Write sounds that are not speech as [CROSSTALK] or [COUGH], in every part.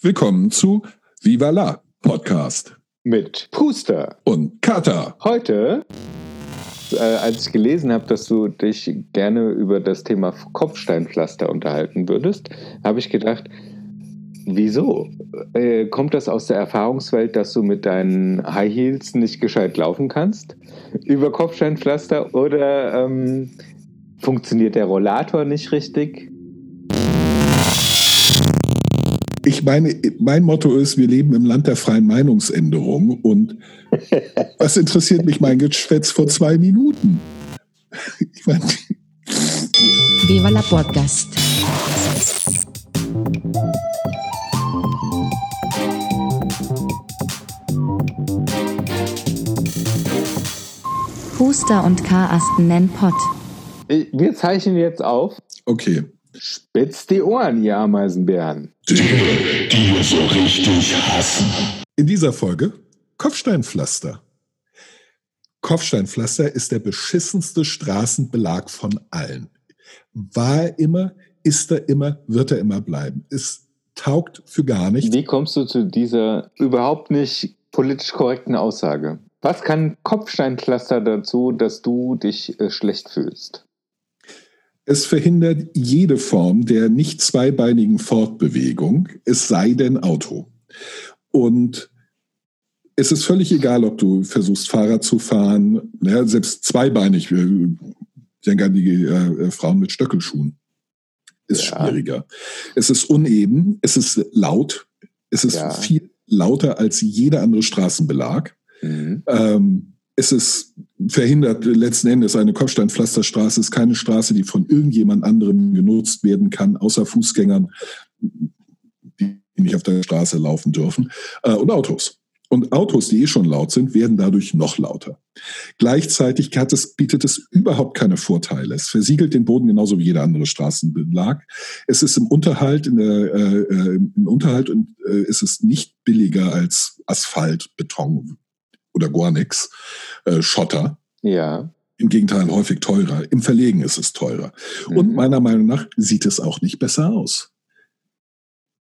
Willkommen zu Viva la Podcast mit Puster und Kata. Heute, äh, als ich gelesen habe, dass du dich gerne über das Thema Kopfsteinpflaster unterhalten würdest, habe ich gedacht, wieso? Äh, kommt das aus der Erfahrungswelt, dass du mit deinen High Heels nicht gescheit laufen kannst? Über Kopfsteinpflaster oder ähm, funktioniert der Rollator nicht richtig? Ich meine, mein Motto ist, wir leben im Land der freien Meinungsänderung und [LAUGHS] was interessiert mich mein Geschwätz vor zwei Minuten? Ich meine, Viva la Podcast. Puster und Karasten nennen Pott. Wir zeichnen jetzt auf. Okay. Spitzt die Ohren, ihr Ameisenbären. Dinge, die wir so richtig hassen. In dieser Folge Kopfsteinpflaster. Kopfsteinpflaster ist der beschissenste Straßenbelag von allen. War er immer, ist er immer, wird er immer bleiben. Es taugt für gar nichts. Wie kommst du zu dieser überhaupt nicht politisch korrekten Aussage? Was kann Kopfsteinpflaster dazu, dass du dich äh, schlecht fühlst? Es verhindert jede Form der nicht zweibeinigen Fortbewegung, es sei denn Auto. Und es ist völlig egal, ob du versuchst, Fahrrad zu fahren, ja, selbst zweibeinig, ich denke an die äh, Frauen mit Stöckelschuhen, ist ja. schwieriger. Es ist uneben, es ist laut, es ist ja. viel lauter als jeder andere Straßenbelag. Mhm. Ähm, es ist verhindert letzten Endes eine Kopfsteinpflasterstraße ist keine Straße, die von irgendjemand anderem genutzt werden kann, außer Fußgängern, die nicht auf der Straße laufen dürfen, äh, und Autos. Und Autos, die eh schon laut sind, werden dadurch noch lauter. Gleichzeitig es, bietet es überhaupt keine Vorteile. Es versiegelt den Boden genauso wie jeder andere Straßenbelag. Es ist im Unterhalt, in der, äh, äh im Unterhalt und äh, ist nicht billiger als Asphalt, Beton, oder Gornix, äh, Schotter. Ja. Im Gegenteil häufig teurer. Im Verlegen ist es teurer. Mhm. Und meiner Meinung nach sieht es auch nicht besser aus.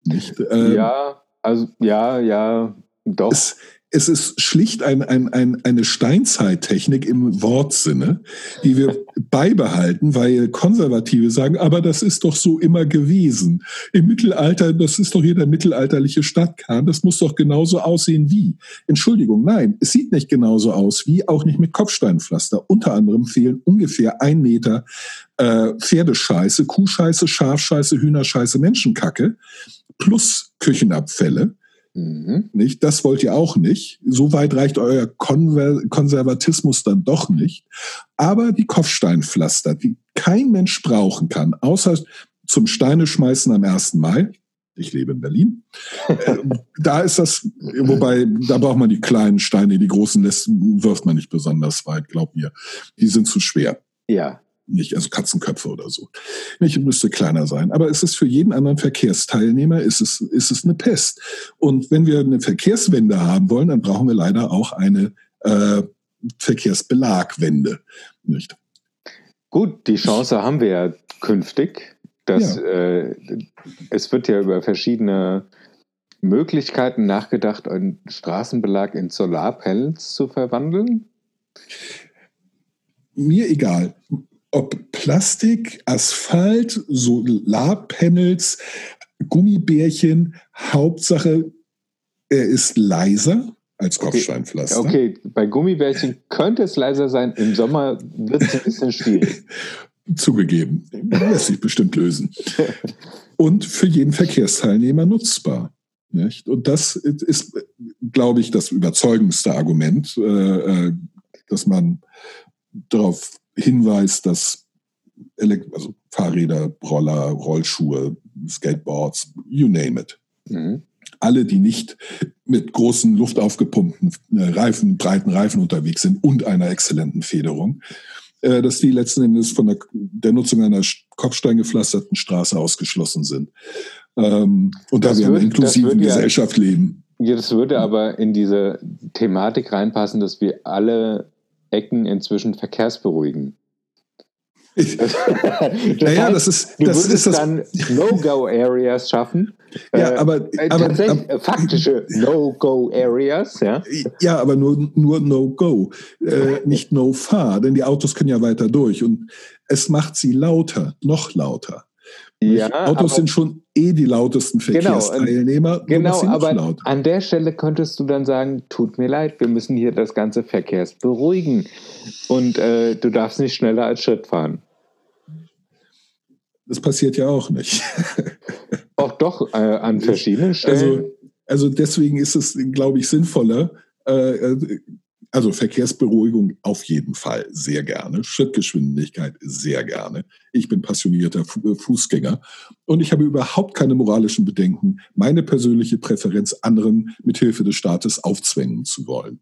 Nicht? Ähm, ja, also ja, ja, doch. Es, es ist schlicht ein, ein, ein, eine Steinzeittechnik im Wortsinne, die wir [LAUGHS] beibehalten, weil Konservative sagen, aber das ist doch so immer gewesen. Im Mittelalter, das ist doch hier der mittelalterliche Stadtkern, das muss doch genauso aussehen wie. Entschuldigung, nein, es sieht nicht genauso aus wie, auch nicht mit Kopfsteinpflaster. Unter anderem fehlen ungefähr ein Meter äh, Pferdescheiße, Kuhscheiße, Schafscheiße, Hühnerscheiße, Menschenkacke plus Küchenabfälle Mhm. Nicht? Das wollt ihr auch nicht. So weit reicht euer Konver Konservatismus dann doch nicht. Aber die Kopfsteinpflaster, die kein Mensch brauchen kann, außer zum Steine schmeißen am 1. Mai. Ich lebe in Berlin. [LAUGHS] Äh, da ist das, wobei, da braucht man die kleinen Steine, die großen lässt, wirft man nicht besonders weit, glaubt mir. Die sind zu schwer. Ja nicht, also Katzenköpfe oder so. Nicht, müsste kleiner sein. Aber es ist für jeden anderen Verkehrsteilnehmer ist es, ist es eine Pest. Und wenn wir eine Verkehrswende haben wollen, dann brauchen wir leider auch eine äh, Verkehrsbelagwende. Nicht? Gut, die Chance haben wir ja künftig. Dass, ja. Äh, es wird ja über verschiedene Möglichkeiten nachgedacht, einen Straßenbelag in Solarpanels zu verwandeln. Mir egal ob Plastik, Asphalt, Solarpanels, Gummibärchen, Hauptsache, er ist leiser als Kopfsteinpflaster. Okay, okay. bei Gummibärchen könnte es leiser sein, im Sommer wird es ein bisschen schwierig. [LAUGHS] Zugegeben, lässt sich bestimmt lösen. Und für jeden Verkehrsteilnehmer nutzbar. Nicht? Und das ist, glaube ich, das überzeugendste Argument, äh, äh dass man darauf Hinweis, dass Elekt also Fahrräder, Roller, Rollschuhe, Skateboards, you name it. Mhm. Alle, die nicht mit großen luftaufgepumpten äh, Reifen, breiten Reifen unterwegs sind und einer exzellenten Federung, äh, dass die letzten Endes von der, der Nutzung einer kopfsteingepflasterten Straße ausgeschlossen sind. Ähm, und das da wir in einer inklusiven Gesellschaft ja, leben. Ja, das würde aber in diese Thematik reinpassen, dass wir alle Ecken inzwischen verkehrsberuhigen. das [LAUGHS] Naja, heißt, das ist- du das würdest das- dann No-Go-Areas schaffen. [LAUGHS] Ja, Äh, aber- äh, aber- tatsächlich aber- äh, faktische [LAUGHS] No-Go-Areas, ja. Ja, aber nur, nur No-Go, äh, nicht No-Fahr, denn die Autos können ja weiter durch und es macht sie lauter, noch lauter. Ja, Autos aber- sind schon eh die lautesten Genau, Verkehrsteilnehmer, Genau, noch aber lauter. an der Stelle könntest du dann sagen, tut mir leid, wir müssen hier das ganze Verkehrs beruhigen und äh, du darfst nicht schneller als Schritt fahren. Das passiert ja auch nicht. Auch doch äh, an verschiedenen Stellen. Also, also deswegen ist es, glaube ich, sinnvoller. Äh, äh, also Verkehrsberuhigung auf jeden Fall sehr gerne. Schrittgeschwindigkeit sehr gerne. Ich bin passionierter äh, Fußgänger und ich habe überhaupt keine moralischen Bedenken, meine persönliche Präferenz anderen mithilfe des Staates aufzwängen zu wollen.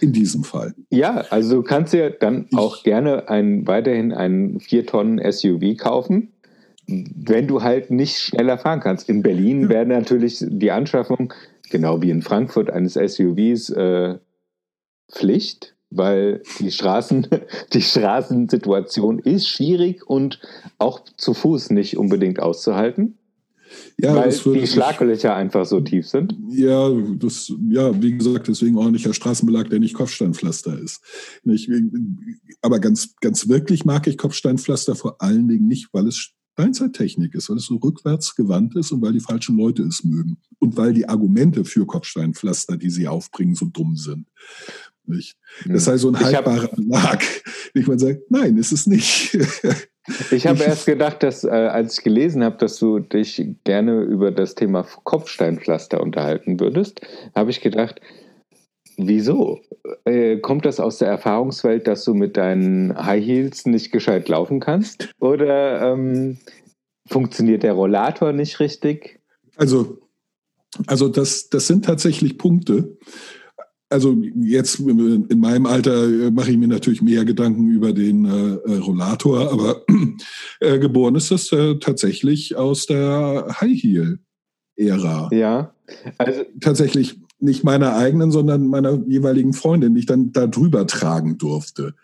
In diesem Fall. ja, also du kannst dir dann Ich- auch gerne ein, weiterhin einen 4 Tonnen SUV kaufen, wenn du halt nicht schneller fahren kannst. In Berlin Ja. wäre natürlich die Anschaffung, genau wie in Frankfurt, eines SUVs äh, Pflicht, weil die Straßen, [LAUGHS] die Straßensituation ist schwierig und auch zu Fuß nicht unbedingt auszuhalten, Ja, weil die Schlaglöcher einfach so tief sind. Ja, das, ja, wie gesagt, deswegen ordentlicher Straßenbelag, der nicht Kopfsteinpflaster ist. Nicht, aber ganz, ganz wirklich mag ich Kopfsteinpflaster vor allen Dingen nicht, weil es Steinzeittechnik ist, weil es so rückwärts gewandt ist und weil die falschen Leute es mögen. Und weil die Argumente für Kopfsteinpflaster, die sie aufbringen, so dumm sind. Nicht? Das sei so ein Hm. Ich hab- haltbarer Belag. [LAUGHS] Ich man sagt, nein, ist es nicht. [LAUGHS] Ich habe erst gedacht, dass äh, als ich gelesen habe, dass du dich gerne über das Thema Kopfsteinpflaster unterhalten würdest, habe ich gedacht, wieso? Äh, kommt das aus der Erfahrungswelt, dass du mit deinen High Heels nicht gescheit laufen kannst? Oder ähm, funktioniert der Rollator nicht richtig? Also, also das, das sind tatsächlich Punkte. Also jetzt in meinem Alter äh, mache ich mir natürlich mehr Gedanken über den äh, äh, Rollator, aber äh, geboren ist das äh, tatsächlich aus der High Heel Ära. Ja. Also, Tatsächlich nicht meiner eigenen, sondern meiner jeweiligen Freundin, die ich dann da drüber tragen durfte.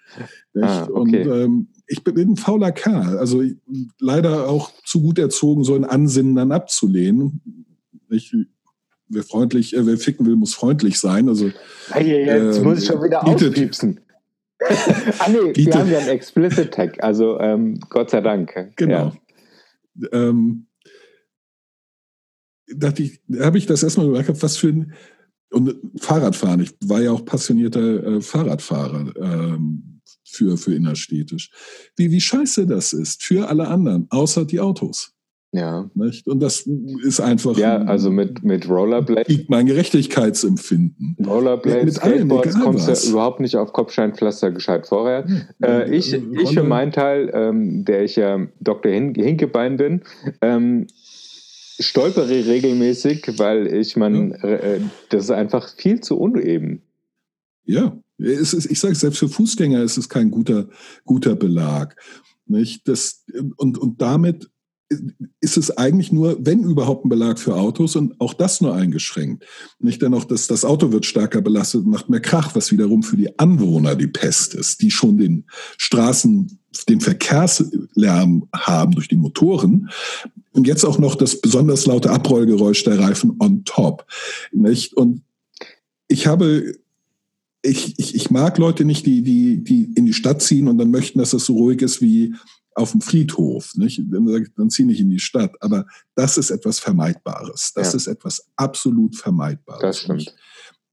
Ah, Und okay. ähm, ich bin ein fauler Kerl, also ich, leider auch zu gut erzogen, so ein Ansinnen dann abzulehnen. Ich, wer freundlich, äh, wer ficken will, muss freundlich sein. Also jetzt Ähm, muss ich schon wieder bietet- auspiepsen. [LAUGHS] ah nee, wir bietet- haben ja einen Explicit Tag, also ähm, Gott sei Dank. Genau. Ja. Ähm, dachte ich, da habe ich das erstmal gemerkt, was für ein und Fahrradfahren. Ich war ja auch passionierter äh, Fahrradfahrer ähm, für, für innerstädtisch. Wie, wie scheiße das ist für alle anderen, außer die Autos. Ja. Nicht? Und das ist einfach Ja, also mit, mit Rollerblade, liegt mein Gerechtigkeitsempfinden. Rollerblades, allem, Skateboards kommst du überhaupt nicht auf Kopfsteinpflaster gescheit vorher. Äh, ich, ich für meinen Teil, ähm, der ich ja Dr. Hin Hinkebein bin, ähm, stolpere regelmäßig, weil ich man, äh, das ist einfach viel zu uneben. Ja, es ist, ich sage selbst für Fußgänger ist es kein guter, guter Belag. Nicht? Das, und, und damit ist es eigentlich nur, wenn überhaupt ein Belag für Autos und auch das nur eingeschränkt. Nicht denn auch, dass das Auto wird stärker belastet und macht mehr Krach, was wiederum für die Anwohner die Pest ist, die schon den Straßen, den Verkehrslärm haben durch die Motoren. Und jetzt auch noch das besonders laute Abrollgeräusch der Reifen on top. Nicht? Und ich habe ich, ich, ich mag Leute nicht, die, die, die in die Stadt ziehen und dann möchten, dass es so ruhig ist wie auf dem Friedhof. Nicht? Dann, dann zieh nicht in die Stadt. Aber das ist etwas Vermeidbares. Das Ja. ist etwas absolut Vermeidbares. Das stimmt.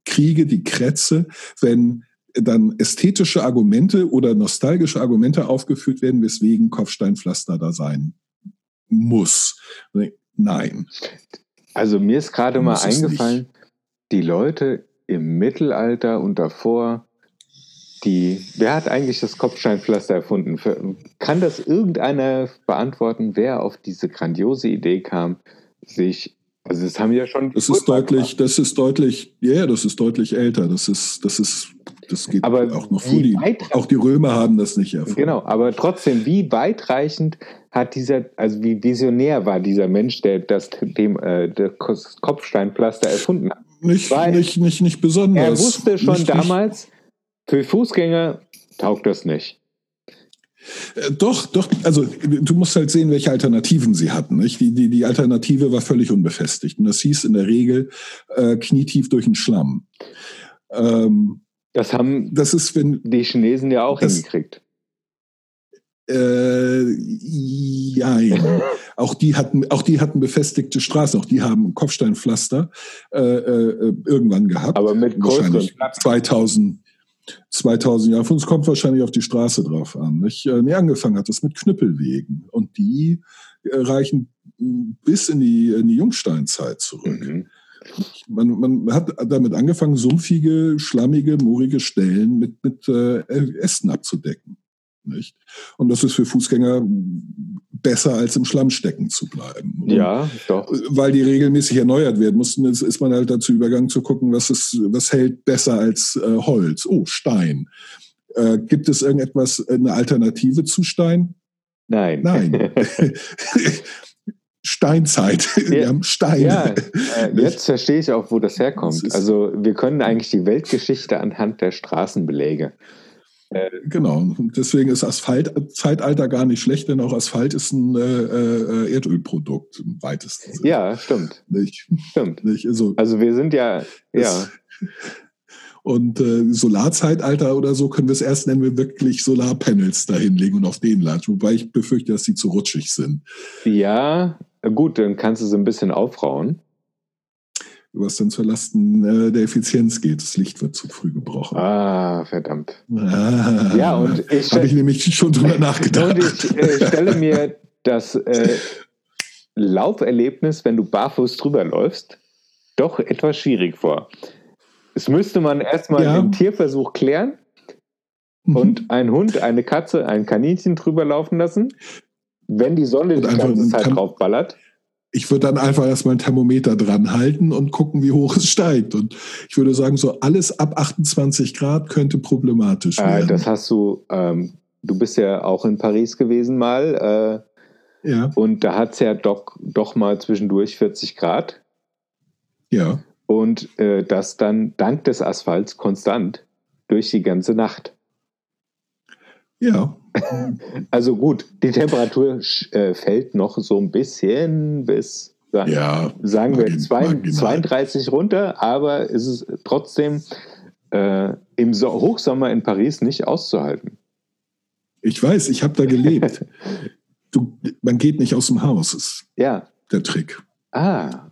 kriege die Krätze, wenn dann ästhetische Argumente oder nostalgische Argumente aufgeführt werden, weswegen Kopfsteinpflaster da sein muss. Nein. Also mir ist gerade mal eingefallen, die Leute im Mittelalter und davor, die, wer hat eigentlich das Kopfsteinpflaster erfunden? Für- Kann das irgendeiner beantworten, wer auf diese grandiose Idee kam, sich, also das haben wir ja schon. Das ist deutlich, das ist deutlich, ja, yeah, das ist deutlich älter. Das ist, das ist, das geht Aber auch noch vor. Die, auch die Römer haben das nicht erfunden. Genau, aber trotzdem, wie weitreichend hat dieser, also wie visionär war dieser Mensch, der das dem, äh, Kos- Kopfsteinpflaster erfunden hat? Nicht, Weil nicht, nicht, nicht besonders. Er wusste schon nicht, damals, für Fußgänger taugt das nicht. Äh, Doch, doch, also du musst halt sehen, welche Alternativen sie hatten. Nicht? Die, die, die Alternative war völlig unbefestigt. Und das hieß in der Regel äh, knietief durch den Schlamm. Ähm, Das haben das ist, wenn, die Chinesen ja auch Das- hingekriegt. Äh, jein. [LAUGHS] auch die hatten, auch die hatten befestigte Straßen, auch die haben Kopfsteinpflaster äh, äh, irgendwann gehabt. Aber mit größeren wahrscheinlich Platten. 2000, 2000 Jahre. Für uns kommt wahrscheinlich auf die Straße drauf an. Nicht? Äh, Nee, angefangen hat es mit Knüppelwegen und die äh, reichen bis in die, in die Jungsteinzeit zurück. Mhm. Man, man hat damit angefangen, sumpfige, schlammige, moorige Stellen mit, mit äh, Ästen abzudecken. Nicht? Und das ist für Fußgänger besser, als im Schlamm stecken zu bleiben. Und Ja, doch. weil die regelmäßig erneuert werden mussten, ist, ist man halt dazu übergegangen zu gucken, was, ist, was hält besser als äh, Holz. Oh, Stein. Äh, gibt es irgendetwas, eine Alternative zu Stein? Nein. Nein. [LAUGHS] Steinzeit. Wir Ja. haben Steine. Ja, äh, [LAUGHS] jetzt verstehe ich auch, wo das herkommt. Also wir können eigentlich die Weltgeschichte anhand der Straßenbeläge. Genau. Deswegen ist Asphalt-Zeitalter gar nicht schlecht, denn auch Asphalt ist ein äh, äh, Erdölprodukt im weitesten Sinne. Ja, stimmt, Nicht, stimmt. nicht, also, Also wir sind ja, ja, [LAUGHS] Und äh, Solarzeitalter oder so können wir es erst, wenn wir wirklich Solarpanels dahinlegen und auf denen latschen. Wobei ich befürchte, dass die zu rutschig sind. ja, gut, dann kannst du es ein bisschen aufrauen. Was dann zur Lasten äh, der Effizienz geht. Das Licht wird zu früh gebrochen. Ah, verdammt. Ah, Ja, und ich, Habe ich nämlich schon drüber [LAUGHS] nachgedacht. und ich äh, stelle mir das äh, Lauferlebnis, wenn du barfuß drüber läufst, doch etwas schwierig vor. Es müsste man erstmal Ja. im Tierversuch klären Mhm. und ein Hund, eine Katze, ein Kaninchen drüber laufen lassen. Wenn die Sonne Und die ganze Zeit Tam- drauf ballert. Ich würde dann einfach erstmal ein Thermometer dran halten und gucken, wie hoch es steigt. Und ich würde sagen, so alles ab 28 Grad könnte problematisch Äh, werden. das hast du, ähm, du bist ja auch in Paris gewesen mal äh, ja, und da hat es ja doch, doch mal zwischendurch 40 Grad ja. und äh, das dann dank des Asphalts konstant durch die ganze Nacht. Ja, Also gut, die Temperatur äh, fällt noch so ein bisschen bis, sa- ja. sagen wir, zwei, marginal. 32 runter, aber es ist trotzdem äh, im so Hochsommer in Paris nicht auszuhalten. Ich weiß, ich habe da gelebt. [LAUGHS] du, man geht nicht aus dem Haus, ist Ja, der Trick. Ah,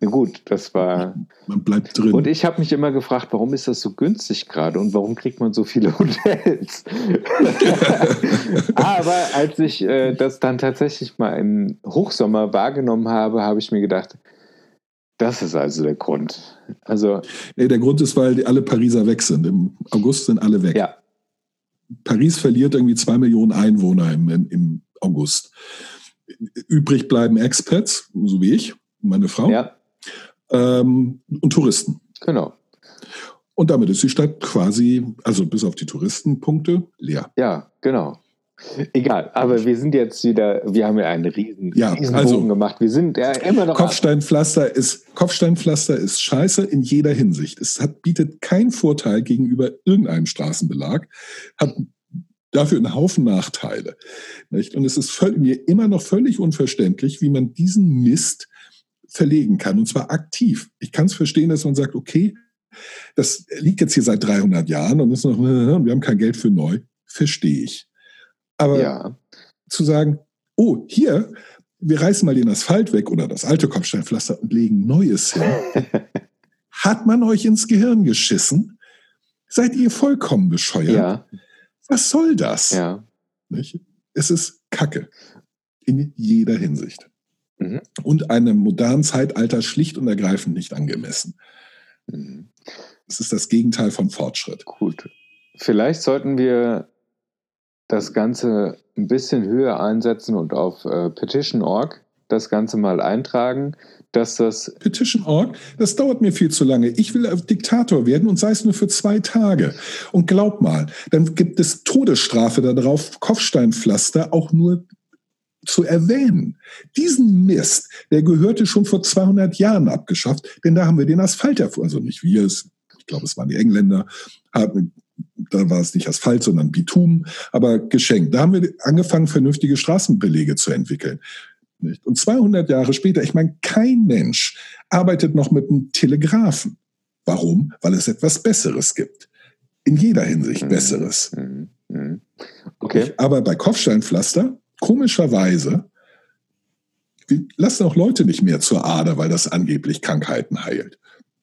gut, das war. Man bleibt drin. Und ich habe mich immer gefragt, warum ist das so günstig gerade und warum kriegt man so viele [LAUGHS] Hotels? [LAUGHS] Aber als ich äh, das dann tatsächlich mal im Hochsommer wahrgenommen habe, habe ich mir gedacht, das ist also der Grund. Also, nee, der Grund ist, weil alle Pariser weg sind. Im August sind alle weg. ja, Paris verliert irgendwie zwei Millionen Einwohner im, im August. Übrig bleiben Expats, so wie ich, meine Frau, ja, ähm, und Touristen. genau. Und damit ist die Stadt quasi, also bis auf die Touristenpunkte, leer. Ja, genau. Egal, aber wir sind jetzt wieder, wir haben ja einen riesen, Ja, riesen also- gemacht. Wir sind ja immer noch. Kopfsteinpflaster ist, Kopfsteinpflaster ist scheiße in jeder Hinsicht. Es hat, bietet keinen Vorteil gegenüber irgendeinem Straßenbelag, hat dafür einen Haufen Nachteile. Nicht? Und es ist mir immer noch völlig unverständlich, wie man diesen Mist verlegen kann. Und zwar aktiv. Ich kann es verstehen, dass man sagt, okay, das liegt jetzt hier seit 300 Jahren und ist noch, und wir haben kein Geld für neu. Verstehe ich. Aber Ja, zu sagen, oh, hier, wir reißen mal den Asphalt weg oder das alte Kopfsteinpflaster und legen neues hin. [LAUGHS] Hat man euch ins Gehirn geschissen? Seid ihr vollkommen bescheuert? ja, Was soll das? ja. Nicht? Es ist Kacke. In jeder Hinsicht. Mhm. Und einem modernen Zeitalter schlicht und ergreifend nicht angemessen. Mhm. Es ist das Gegenteil von Fortschritt. Gut. Vielleicht sollten wir das Ganze ein bisschen höher einsetzen und auf äh, Petition.org das Ganze mal eintragen, dass das Petition.org, das dauert mir viel zu lange. Ich will Diktator werden und sei es nur für zwei Tage. Und glaub mal, dann gibt es Todesstrafe darauf, Kopfsteinpflaster auch nur zu erwähnen. Diesen Mist, der gehörte schon vor 200 Jahren abgeschafft, denn da haben wir den Asphalt erfunden. Also nicht wir, es, ich glaube, es waren die Engländer, haben, da war es nicht Asphalt, sondern Bitumen, aber geschenkt. Da haben wir angefangen, vernünftige Straßenbelege zu entwickeln. Und 200 Jahre später, ich meine, kein Mensch arbeitet noch mit einem Telegraphen. Warum? Weil es etwas Besseres gibt. In jeder Hinsicht mhm. Besseres. Mhm. Mhm. Okay. Aber bei Kopfsteinpflaster, komischerweise, lassen auch Leute nicht mehr zur Ader, weil das angeblich Krankheiten heilt.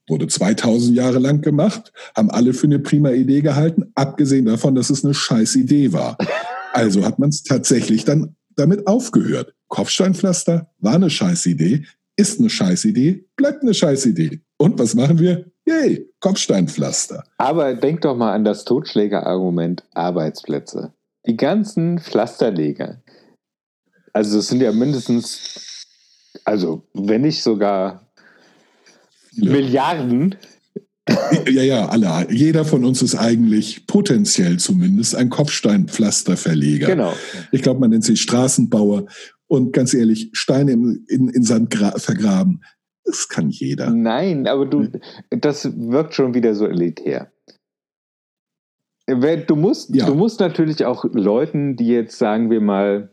Wurde 2000 Jahre lang gemacht, haben alle für eine prima Idee gehalten, abgesehen davon, dass es eine scheiß Idee war. [LAUGHS] Also hat man es tatsächlich dann damit aufgehört. Kopfsteinpflaster war eine scheiß Idee, ist eine scheiß Idee, bleibt eine scheiß Idee. Und was machen wir? Yay, Kopfsteinpflaster. Aber denk doch mal an das Totschlägerargument Arbeitsplätze. Die ganzen Pflasterleger. Also es sind ja mindestens, also wenn nicht sogar ja. Milliarden. Ja, ja, alle. Jeder von uns ist eigentlich potenziell zumindest ein Kopfsteinpflasterverleger. Genau. Ich glaube, man nennt sich Straßenbauer. Und ganz ehrlich, Steine in, in, in Sand vergraben, das kann jeder. Nein, aber du, das wirkt schon wieder so elitär. Du musst, ja. du musst natürlich auch Leuten, die jetzt, sagen wir mal,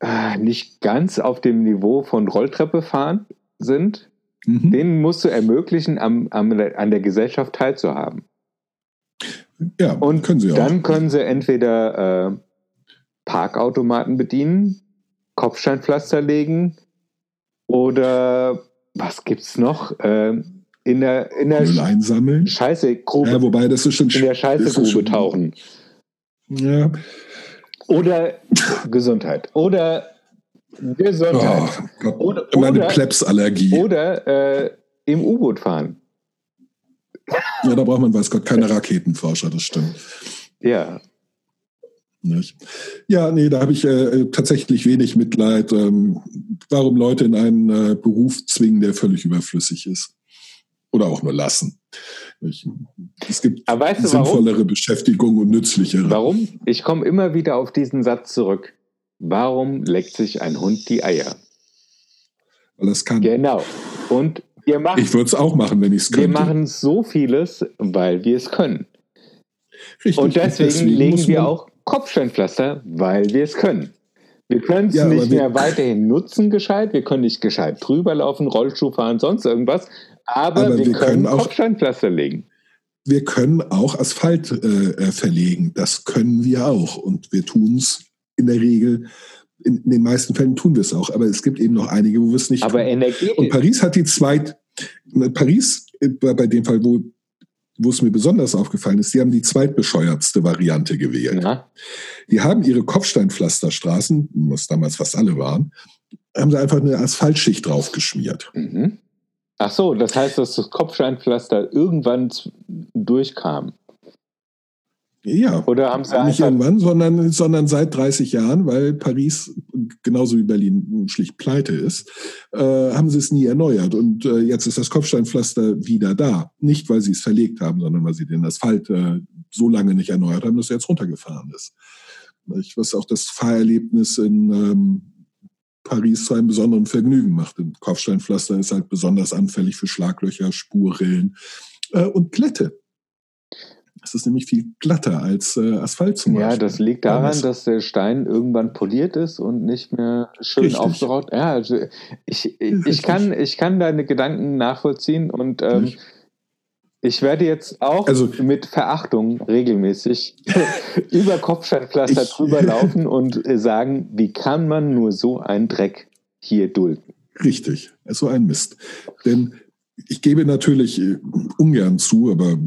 ah, nicht ganz auf dem Niveau von Rolltreppe fahren sind, mhm. denen musst du ermöglichen, am, am, an der Gesellschaft teilzuhaben. Ja, und können sie auch. Dann können sie entweder äh, Parkautomaten bedienen, Kopfsteinpflaster legen, oder was gibt's noch? Ähm, in der, in der Müll einsammeln. Scheiße, Grube. Ja, wobei das ist schon In der Scheißegrube tauchen. Ja. Oder [LAUGHS] Gesundheit. Oder Gesundheit. Oh, oder, Immer eine Plebsallergie. Oder äh, im U-Boot fahren. Ja, da braucht man, weiß Gott, keine Raketenforscher, das stimmt. Ja, nicht? Ja, nee, da habe ich äh, tatsächlich wenig Mitleid, ähm, warum Leute in einen äh, Beruf zwingen, der völlig überflüssig ist. Oder auch nur lassen. Ich, es gibt weißt du, sinnvollere warum? Beschäftigung und nützlichere. Warum? Ich komme immer wieder auf diesen Satz zurück. Warum leckt sich ein Hund die Eier? Weil es kann. Genau. Und wir machen. Ich würde es auch machen, wenn ich es könnte. Wir machen so vieles, weil wir es können. Richtig. Und deswegen, deswegen legen wir auch Kopfsteinpflaster, weil wir es können. Wir können es ja, nicht mehr weiterhin nutzen gescheit, wir können nicht gescheit drüber laufen, Rollschuh fahren, sonst irgendwas, aber, aber wir, wir, können, können auch, Kopfsteinpflaster legen. Wir können auch Asphalt äh, äh, verlegen, das können wir auch und wir tun es in der Regel in, in, den meisten Fällen tun wir es auch, aber es gibt eben noch einige, wo wir es nicht aber tun. Energie und Paris hat die zweit Paris bei dem Fall, wo wo es mir besonders aufgefallen ist, die haben die zweitbescheuertste Variante gewählt. Ja. Die haben ihre Kopfsteinpflasterstraßen, was damals fast alle waren, haben sie einfach eine Asphaltschicht draufgeschmiert. Mhm. Ach so, das heißt, dass das Kopfsteinpflaster irgendwann durchkam. Ja, Oder haben sie nicht irgendwann, sondern, sondern seit 30 Jahren, weil Paris genauso wie Berlin schlicht pleite ist, äh, haben sie es nie erneuert. Und äh, jetzt ist das Kopfsteinpflaster wieder da. Nicht, weil sie es verlegt haben, sondern weil sie den Asphalt äh, so lange nicht erneuert haben, dass er jetzt runtergefahren ist. Was auch das Fahrerlebnis in ähm, Paris zu einem besonderen Vergnügen macht. Ein Kopfsteinpflaster ist halt besonders anfällig für Schlaglöcher, Spurrillen äh, und Glätte. Ist nämlich viel glatter als äh, Asphalt zum Beispiel. Ja, das liegt daran, dass der Stein irgendwann poliert ist und nicht mehr schön Richtig. aufgeraut. Ja, also ich, ich, ich, kann, ich kann deine Gedanken nachvollziehen und ähm, ich werde jetzt auch also, mit Verachtung regelmäßig [LAUGHS] [LAUGHS] über Kopfsteinpflaster drüber laufen und sagen, wie kann man nur so einen Dreck hier dulden? Richtig, so ein Mist. Denn ich gebe natürlich äh, ungern zu, aber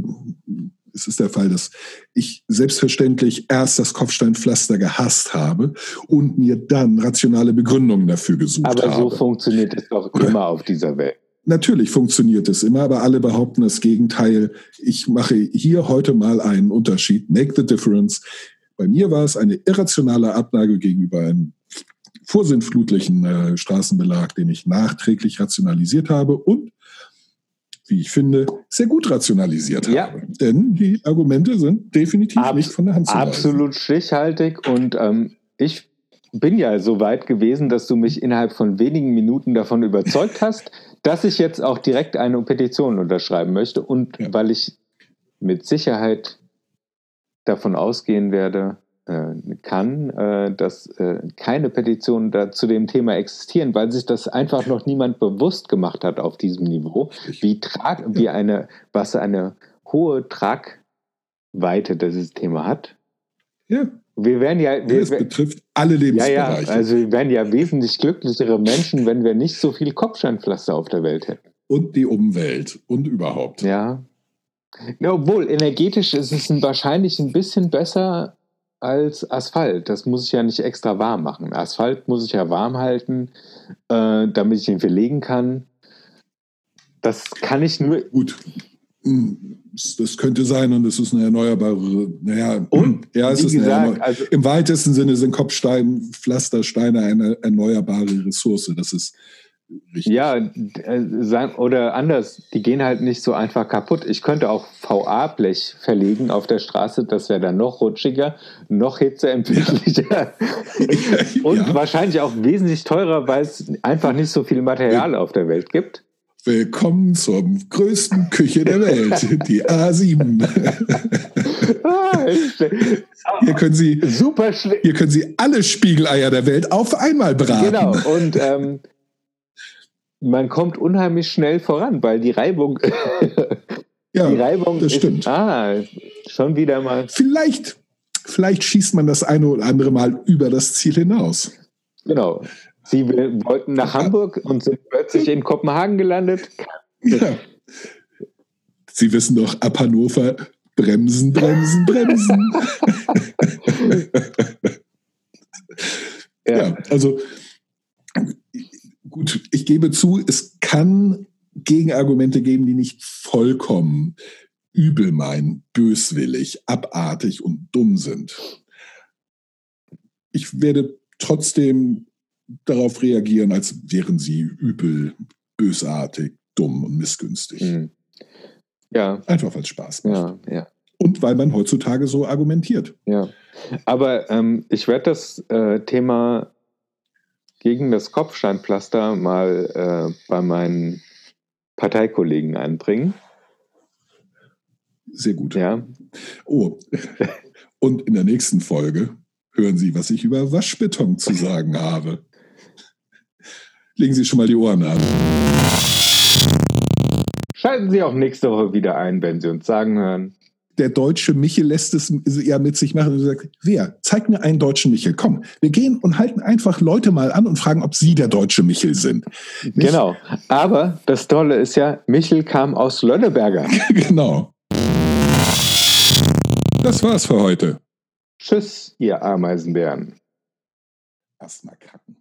es ist der Fall, dass ich selbstverständlich erst das Kopfsteinpflaster gehasst habe und mir dann rationale Begründungen dafür gesucht habe. Aber so funktioniert es doch immer auf dieser Welt. Natürlich funktioniert es immer, aber alle behaupten das Gegenteil. Ich mache hier heute mal einen Unterschied. Make the difference. Bei mir war es eine irrationale Abneigung gegenüber einem vorsinnflutlichen äh, Straßenbelag, den ich nachträglich rationalisiert habe und wie ich finde, sehr gut rationalisiert ja. habe. Denn die Argumente sind definitiv Ab nicht von der Hand zu weisen. Absolut stichhaltig und ähm, ich bin ja so weit gewesen, dass du mich innerhalb von wenigen Minuten davon überzeugt [LAUGHS] hast, dass ich jetzt auch direkt eine Petition unterschreiben möchte und ja. weil ich mit Sicherheit davon ausgehen werde, kann, äh, dass äh, keine Petitionen da zu dem Thema existieren, weil sich das einfach noch niemand bewusst gemacht hat auf diesem Niveau, wie, trag, wie eine, was eine hohe Tragweite dieses Thema hat. Ja. Wir werden ja. Wir, es betrifft alle Lebensbereiche. Ja, ja, also wir wären ja wesentlich glücklichere Menschen, wenn wir nicht so viel Kopfsteinpflaster auf der Welt hätten. Und die Umwelt und überhaupt. Ja obwohl, energetisch ist es wahrscheinlich ein bisschen besser als Asphalt. Das muss ich ja nicht extra warm machen. Asphalt muss ich ja warm halten, äh, damit ich ihn verlegen kann. Das kann ich nur. Gut, das könnte sein und es ist eine erneuerbare, naja, und, ja, es ist gesagt, eine, also, im weitesten Sinne sind Kopfstein, Pflastersteine eine erneuerbare Ressource. Das ist richtig. Ja, äh, oder anders, die gehen halt nicht so einfach kaputt. Ich könnte auch VA-Blech verlegen auf der Straße, das wäre dann noch rutschiger, noch hitzeempfindlicher ja. [LAUGHS] und ja. wahrscheinlich auch wesentlich teurer, weil es einfach nicht so viel Material auf der Welt gibt. Willkommen zur größten Küche der Welt, die A7. [LAUGHS] Ah, hier können Sie super Hier können Sie alle Spiegeleier der Welt auf einmal braten. Genau. Und ähm, man kommt unheimlich schnell voran, weil die Reibung. [LAUGHS] ja, die Reibung das ist, stimmt. Ah, schon wieder mal. Vielleicht, vielleicht schießt man das eine oder andere Mal über das Ziel hinaus. Genau. Sie wollten nach Hamburg und sind plötzlich in Kopenhagen gelandet. Ja. Sie wissen doch, ab Hannover bremsen, bremsen, bremsen. [LAUGHS] ja. ja, also gut, ich gebe zu, es kann Gegenargumente geben, die nicht vollkommen übel meinen, böswillig, abartig und dumm sind. Ich werde trotzdem darauf reagieren, als wären sie übel, bösartig, dumm und missgünstig. Mhm. Ja. Einfach weil es Spaß macht. Ja, ja. Und weil man heutzutage so argumentiert. Ja. Aber ähm, ich werde das äh, Thema gegen das Kopfsteinpflaster mal äh, bei meinen Parteikollegen einbringen. Sehr gut. Ja. Oh, [LAUGHS] und in der nächsten Folge hören Sie, was ich über Waschbeton zu sagen habe legen Sie schon mal die Ohren an. Schalten Sie auch nächste Woche wieder ein, wenn Sie uns sagen hören. Der deutsche Michel lässt es ja mit sich machen und sagt, wer? Zeig mir einen deutschen Michel. Komm, wir gehen und halten einfach Leute mal an und fragen, ob sie der deutsche Michel sind. Nicht? Genau. Aber das Tolle ist ja, Michel kam aus Lönneberger. [LAUGHS] genau. Das war's für heute. Tschüss, ihr Ameisenbären. Erstmal kacken.